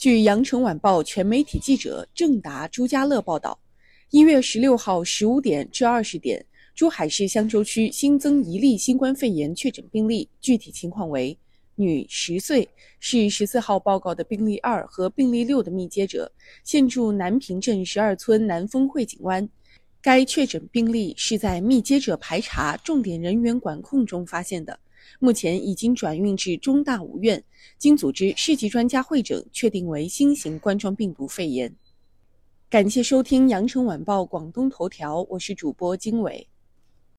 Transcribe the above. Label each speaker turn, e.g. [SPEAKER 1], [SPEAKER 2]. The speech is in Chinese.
[SPEAKER 1] 据羊城晚报全媒体记者郑达、朱家乐报道，一月十六号十五点至二十点，珠海市香洲区新增一例新冠肺炎确诊病例，具体情况为：女，十岁，是十四号报告的病例二和病例六的密接者，现住南平镇十二村南丰汇景湾。该确诊病例是在密接者排查、重点人员管控中发现的。目前已经转运至中大五院，经组织市级专家会诊，确定为新型冠状病毒肺炎。感谢收听羊城晚报广东头条，我是主播经纬。